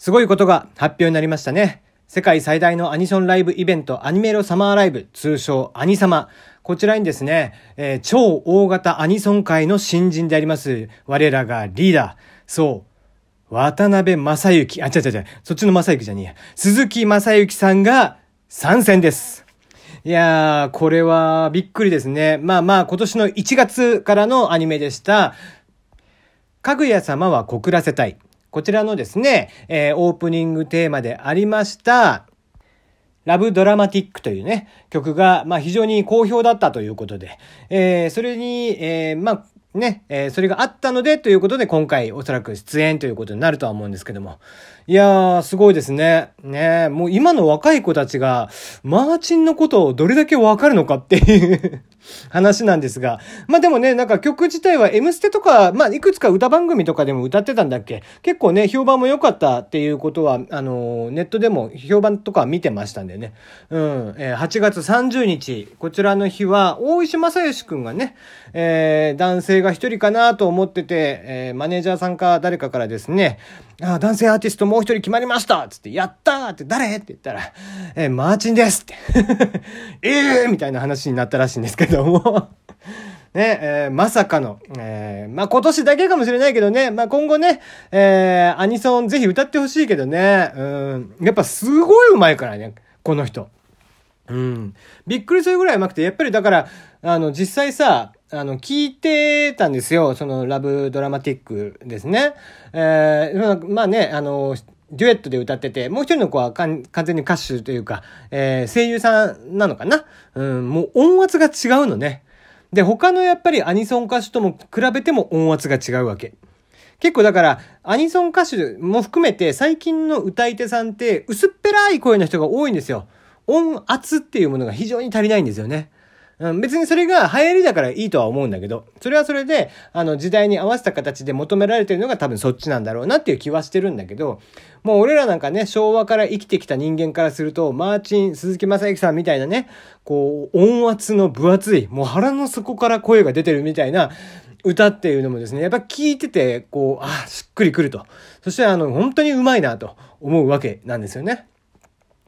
すごいことが発表になりましたね。世界最大のアニソンライブイベント、アニメロサマーライブ、通称アニサマ。こちらにですね、えー、超大型アニソン界の新人であります、我らがリーダー、そう、渡辺正幸、あ、違う違う違う、そっちの正幸じゃねえや。鈴木正幸さんが参戦です。いやー、これはびっくりですね。まあまあ、今年の1月からのアニメでした、かぐや様は告らせたい。こちらのですね、えー、オープニングテーマでありました、ラブドラマティックというね、曲が、まあ非常に好評だったということで、えー、それに、えー、まあ、ね、えー、それがあったのでということで今回おそらく出演ということになるとは思うんですけども。いやー、すごいですね。ねもう今の若い子たちが、マーチンのことをどれだけわかるのかっていう 話なんですが。まあでもね、なんか曲自体は M ステとか、まあいくつか歌番組とかでも歌ってたんだっけ？結構ね、評判も良かったっていうことは、あの、ネットでも評判とか見てましたんでね。うん。えー、8月30日、こちらの日は、大石正義くんがね、えー、男性が一人かなと思ってて、えー、マネージャーさんか誰かからですね、あ男性アーティストもう一人決まりましたつって、やったーって誰？って言ったら、えー、マーチンですって。え えーみたいな話になったらしいんですけども。ね、えー、まさかの、えー、まあ、今年だけかもしれないけどね、まあ、今後ね、えー、アニソンぜひ歌ってほしいけどね、うん、やっぱすごい上手いからね、この人。うん。びっくりするぐらい上手くて、やっぱりだから、あの、実際さ、あの、聞いてたんですよ。その、ラブドラマティックですね。えー、まあね、あの、デュエットで歌ってて、もう一人の子は完全に歌手というか、えー、声優さんなのかな？うん、もう音圧が違うのね。で、他のやっぱりアニソン歌手とも比べても音圧が違うわけ。結構だから、アニソン歌手も含めて最近の歌い手さんって薄っぺらい声の人が多いんですよ。音圧っていうものが非常に足りないんですよね。うん、別にそれが流行りだからいいとは思うんだけど、それはそれで、あの、時代に合わせた形で求められてるのが多分そっちなんだろうなっていう気はしてるんだけど、もう俺らなんかね、昭和から生きてきた人間からすると、マーチン、鈴木正幸さんみたいなね、こう、音圧の分厚い、もう腹の底から声が出てるみたいな、歌っていうのもですね、やっぱ聞いてて、こう、あ、しっくりくると。そしてあの、本当にうまいなと思うわけなんですよね。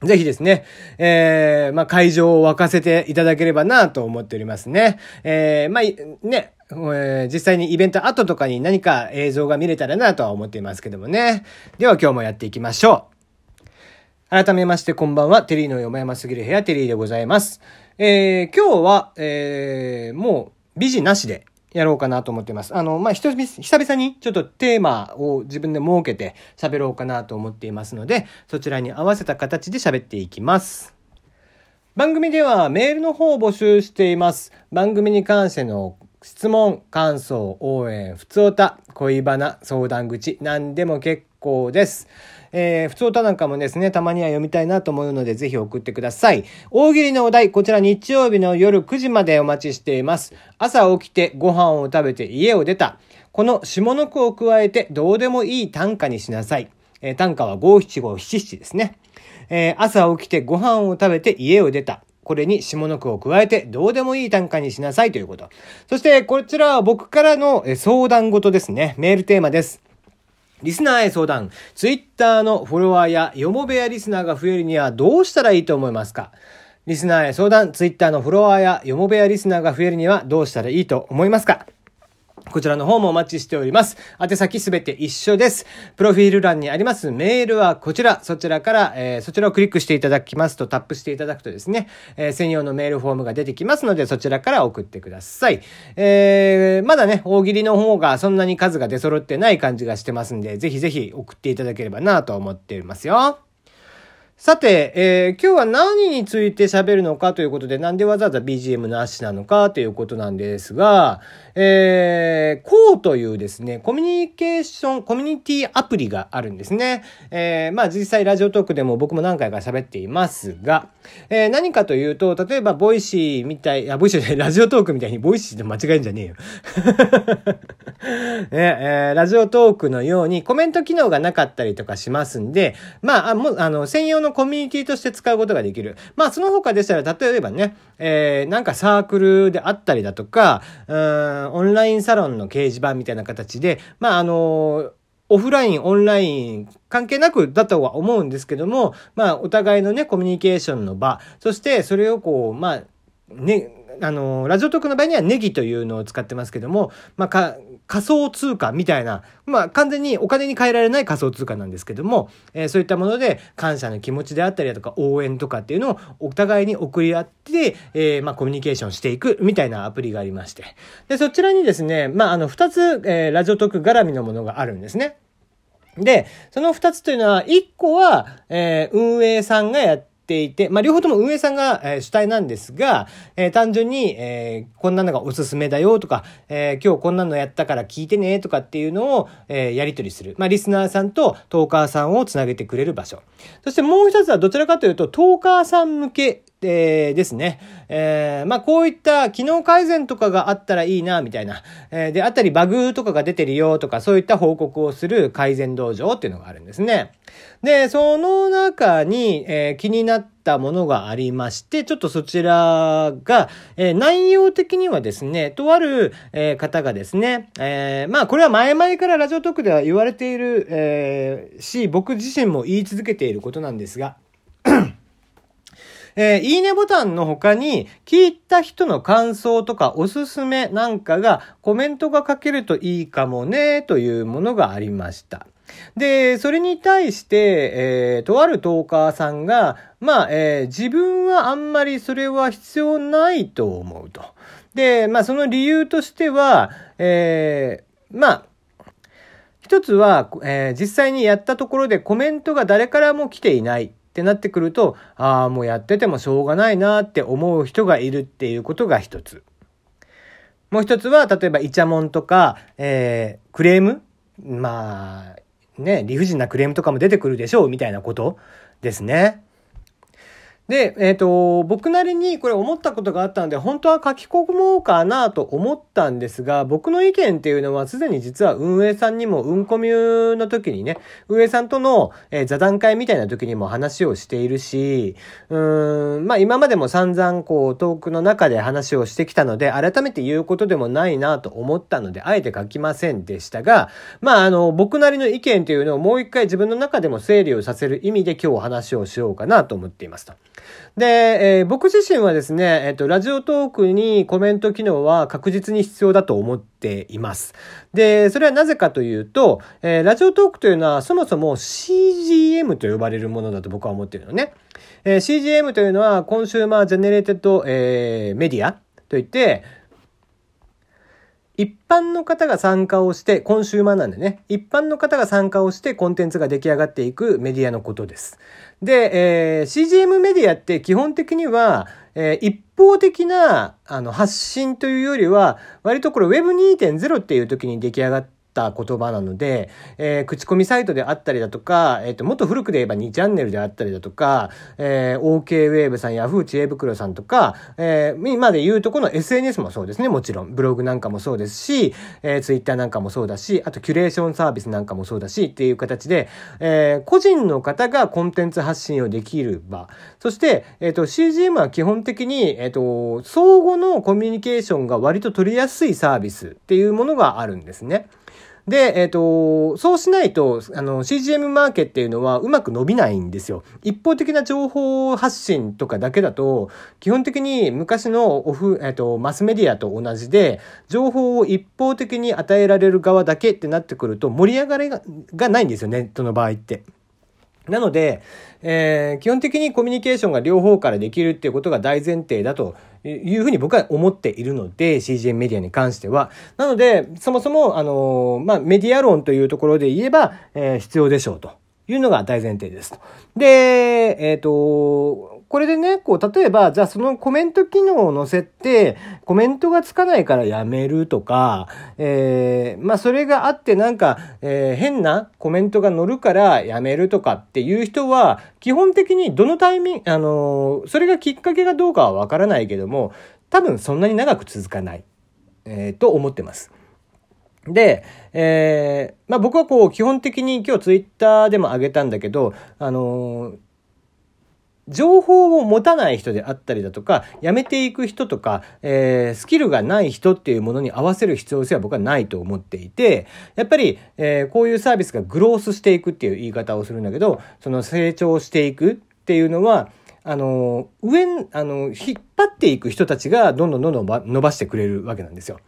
ぜひですね、えー、まあ、会場を沸かせていただければなと思っておりますね。えー、まあ、ね、えー、実際にイベント後とかに何か映像が見れたらなとは思っていますけどもね。では今日もやっていきましょう。改めましてこんばんは、テリーのよもやますぎる部屋、テリーでございます。えー、今日は、えー、もう、美人なしで、やろうかなと思ってます。あの、まあ、久々にちょっとテーマを自分で設けて喋ろうかなと思っていますので、そちらに合わせた形で喋っていきます。番組ではメールの方を募集しています。番組に関しての質問、感想、応援、普通歌、恋バナ、相談口、何でも結構です。えー、普通歌なんかもですね、たまには読みたいなと思うので、ぜひ送ってください。大喜利のお題、こちら日曜日の夜9時までお待ちしています。朝起きてご飯を食べて家を出た。この下の句を加えて、どうでもいい短歌にしなさい。えー、短歌は五七五七七ですね。えー、朝起きてご飯を食べて家を出た。これに下の句を加えてどうでもいい短歌にしなさいということ。そしてこちらは僕からの相談事ですね。メールテーマです。リスナーへ相談。ツイッターのフォロワーやよもべやリスナーが増えるにはどうしたらいいと思いますか？リスナーへ相談。ツイッターのフォロワーやよもべやリスナーが増えるにはどうしたらいいと思いますか？こちらの方もお待ちしております。宛先すべて一緒です。プロフィール欄にありますメールはこちら。そちらから、えー、そちらをクリックしていただきますと、タップしていただくとですね、えー、専用のメールフォームが出てきますので、そちらから送ってください。えー、まだね、大喜利の方がそんなに数が出揃ってない感じがしてますんで、ぜひぜひ送っていただければなと思っていますよ。さて、えー、今日は何について喋るのかということで、なんでわざわざ BGM なしなのかということなんですが、えー、こうというですね、コミュニケーション、コミュニティアプリがあるんですね。えー、まあ実際ラジオトークでも僕も何回か喋っていますが、えー、何かというと、例えばボイシーみたい、あ、ボイシーでラジオトークみたいにボイシーで間違えんじゃねえよ。ねえー、ラジオトークのようにコメント機能がなかったりとかしますんで、まあ、あもう、あの、専用のコミュニティとして使うことができる。まあ、その他でしたら、例えばね、えー、なんかサークルであったりだとか、うん、オンラインサロンの掲示板みたいな形で、まあ、あの、オフライン、オンライン、関係なくだとは思うんですけども、まあ、お互いのね、コミュニケーションの場、そしてそれをこう、まあ、ね、あの、ラジオトークの場合にはネギというのを使ってますけども、まあ、か、仮想通貨みたいな、まあ、完全にお金に換えられない仮想通貨なんですけども、えー、そういったもので感謝の気持ちであったりだとか応援とかっていうのをお互いに送り合って、えー、まあ、コミュニケーションしていくみたいなアプリがありまして。で、そちらにですね、まあ、あの、二つ、えー、ラジオトーク絡みのものがあるんですね。で、その二つというのは、一個は、えー、運営さんがやってていて、まあ、両方とも運営さんが、主体なんですが、えー、単純に、えー、こんなのがおすすめだよとか、え今日こんなのやったから聞いてねとかっていうのを、えやり取りする。まあ、リスナーさんとトーカーさんをつなげてくれる場所。そしてもう一つはどちらかというと、トーカーさん向けえー、ですね。えー、まあ、こういった機能改善とかがあったらいいな、みたいな。えー、で、あったりバグとかが出てるよとか、そういった報告をする改善道場っていうのがあるんですね。で、その中に、えー、気になったものがありまして、ちょっとそちらが、えー、内容的にはですね、とある、えー、方がですね、えー、まあ、これは前々からラジオトークでは言われている、えー、し、僕自身も言い続けていることなんですが、えー、いいねボタンの他に、聞いた人の感想とかおすすめなんかがコメントが書けるといいかもね、というものがありました。で、それに対して、えー、とあるトーカーさんが、まあ、えー、自分はあんまりそれは必要ないと思うと。で、まあ、その理由としては、えー、まあ、一つは、えー、実際にやったところでコメントが誰からも来ていない。ってなってくると、ああ、もうやっててもしょうがないなって思う人がいるっていうことが一つ。もう一つは、例えばイチャモンとか、えー、クレーム？まあ、ね、理不尽なクレームとかも出てくるでしょうみたいなことですね。で、えっ、ー、と、僕なりにこれ思ったことがあったので、本当は書き込もうかなと思ったんですが、僕の意見っていうのはすでに実は運営さんにも、運コミュの時にね、運営さんとの、えー、座談会みたいな時にも話をしているし、うーん、まあ今までも散々こうトークの中で話をしてきたので、改めて言うことでもないなと思ったので、あえて書きませんでしたが、まああの、僕なりの意見っていうのをもう一回自分の中でも整理をさせる意味で今日話をしようかなと思っていますと。で、えー、僕自身はですね、えっ、ー、と、ラジオトークにコメント機能は確実に必要だと思っています。で、それはなぜかというと、えー、ラジオトークというのはそもそも CGM と呼ばれるものだと僕は思っているのね。えー、CGM というのは consumer generated、えー、メディアといって、一般の方が参加をして、コンシューマーなんでね、一般の方が参加をしてコンテンツが出来上がっていくメディアのことです。で、えー、CGM メディアって基本的には、えー、一方的なあの発信というよりは、割とこれ Web2.0 っていう時に出来上がってた言葉なので、えー、口コミサイトであったりだとか、えっ、ー、と、もっと古くで言えば2チャンネルであったりだとか、えー、OK ウェーブさん、ヤフー知恵袋さんとか、えー、今で言うとこの SNS もそうですね、もちろん。ブログなんかもそうですし、えー、Twitter なんかもそうだし、あとキュレーションサービスなんかもそうだし、っていう形で、えー、個人の方がコンテンツ発信をできる場。そして、えっ、ー、と、CGM は基本的に、えっ、ー、と、相互のコミュニケーションが割と取りやすいサービスっていうものがあるんですね。で、えっ、ー、と、そうしないと、あの、CGM マーケっていうのはうまく伸びないんですよ。一方的な情報発信とかだけだと、基本的に昔のオフ、えっ、ー、と、マスメディアと同じで、情報を一方的に与えられる側だけってなってくると、盛り上がりがないんですよ、ネットの場合って。なので、えー、基本的にコミュニケーションが両方からできるっていうことが大前提だというふうに僕は思っているので、CGM メディアに関しては。なので、そもそも、あのー、まあ、メディア論というところで言えば、えー、必要でしょうというのが大前提です。で、えっ、と、これでね、こう、例えば、じゃあそのコメント機能を載せて、コメントがつかないからやめるとか、えー、まあそれがあってなんか、えー、変なコメントが載るからやめるとかっていう人は、基本的にどのタイミング、あのー、それがきっかけがどうかはわからないけども、多分そんなに長く続かない、えー、と思ってます。で、えー、まあ僕はこう基本的に今日ツイッターでも上げたんだけど、あのー情報を持たない人であったりだとか、やめていく人とか、えー、スキルがない人っていうものに合わせる必要性は僕はないと思っていて、やっぱり、えー、こういうサービスがグロースしていくっていう言い方をするんだけど、その成長していくっていうのは、あの、上、あの、引っ張っていく人たちがどんどんどんどん伸ばしてくれるわけなんですよ。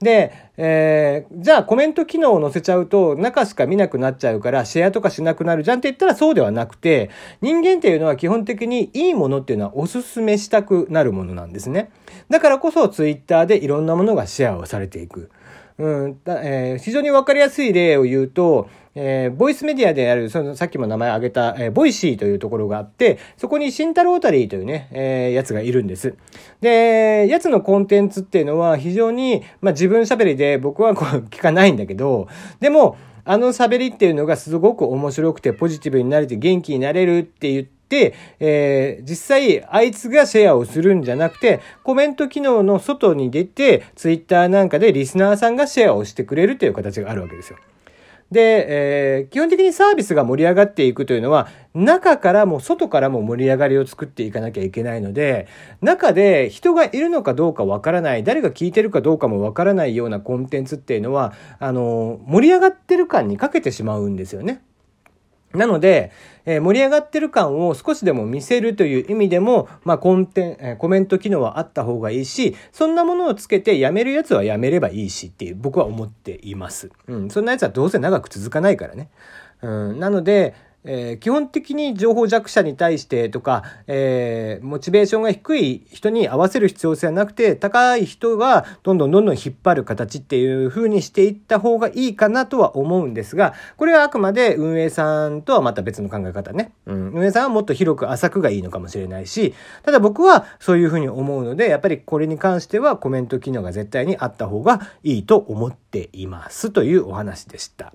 で、えー、じゃあコメント機能を載せちゃうと中しか見なくなっちゃうからシェアとかしなくなるじゃんって言ったらそうではなくて人間っていうのは基本的にいいものっていうのはおすすめしたくなるものなんですね。だからこそツイッターでいろんなものがシェアをされていく。うんえー、非常にわかりやすい例を言うと、えー、ボイスメディアである、そのさっきも名前挙げた、えー、 Voicy というところがあって、そこにシンタロータリーというね、えー、やつがいるんです。で、やつのコンテンツっていうのは非常に、まあ自分喋りで僕はこう聞かないんだけど、でも、あの喋りっていうのがすごく面白くてポジティブになれて元気になれるって言って、えー、実際あいつがシェアをするんじゃなくて、コメント機能の外に出て、ツイッターなんかでリスナーさんがシェアをしてくれるという形があるわけですよ。で、えー、基本的にサービスが盛り上がっていくというのは、中からも外からも盛り上がりを作っていかなきゃいけないので、中で人がいるのかどうかわからない、誰が聞いてるかどうかもわからないようなコンテンツっていうのは、あの、盛り上がってる感にかけてしまうんですよね。なので、えー、盛り上がってる感を少しでも見せるという意味でも、まあ、コンテン、えー、コメント機能はあった方がいいし、そんなものをつけてやめるやつはやめればいいしっていう僕は思っています。うん。そんなやつはどうせ長く続かないからね。うん。なので、えー、基本的に情報弱者に対してとか、えー、モチベーションが低い人に合わせる必要性はなくて、高い人がどんどんどんどん引っ張る形っていう風にしていった方がいいかなとは思うんですが、これはあくまで運営さんとはまた別の考え方ね。うん、運営さんはもっと広く浅くがいいのかもしれないし、ただ僕はそういう風に思うので、やっぱりこれに関してはコメント機能が絶対にあった方がいいと思っていますというお話でした。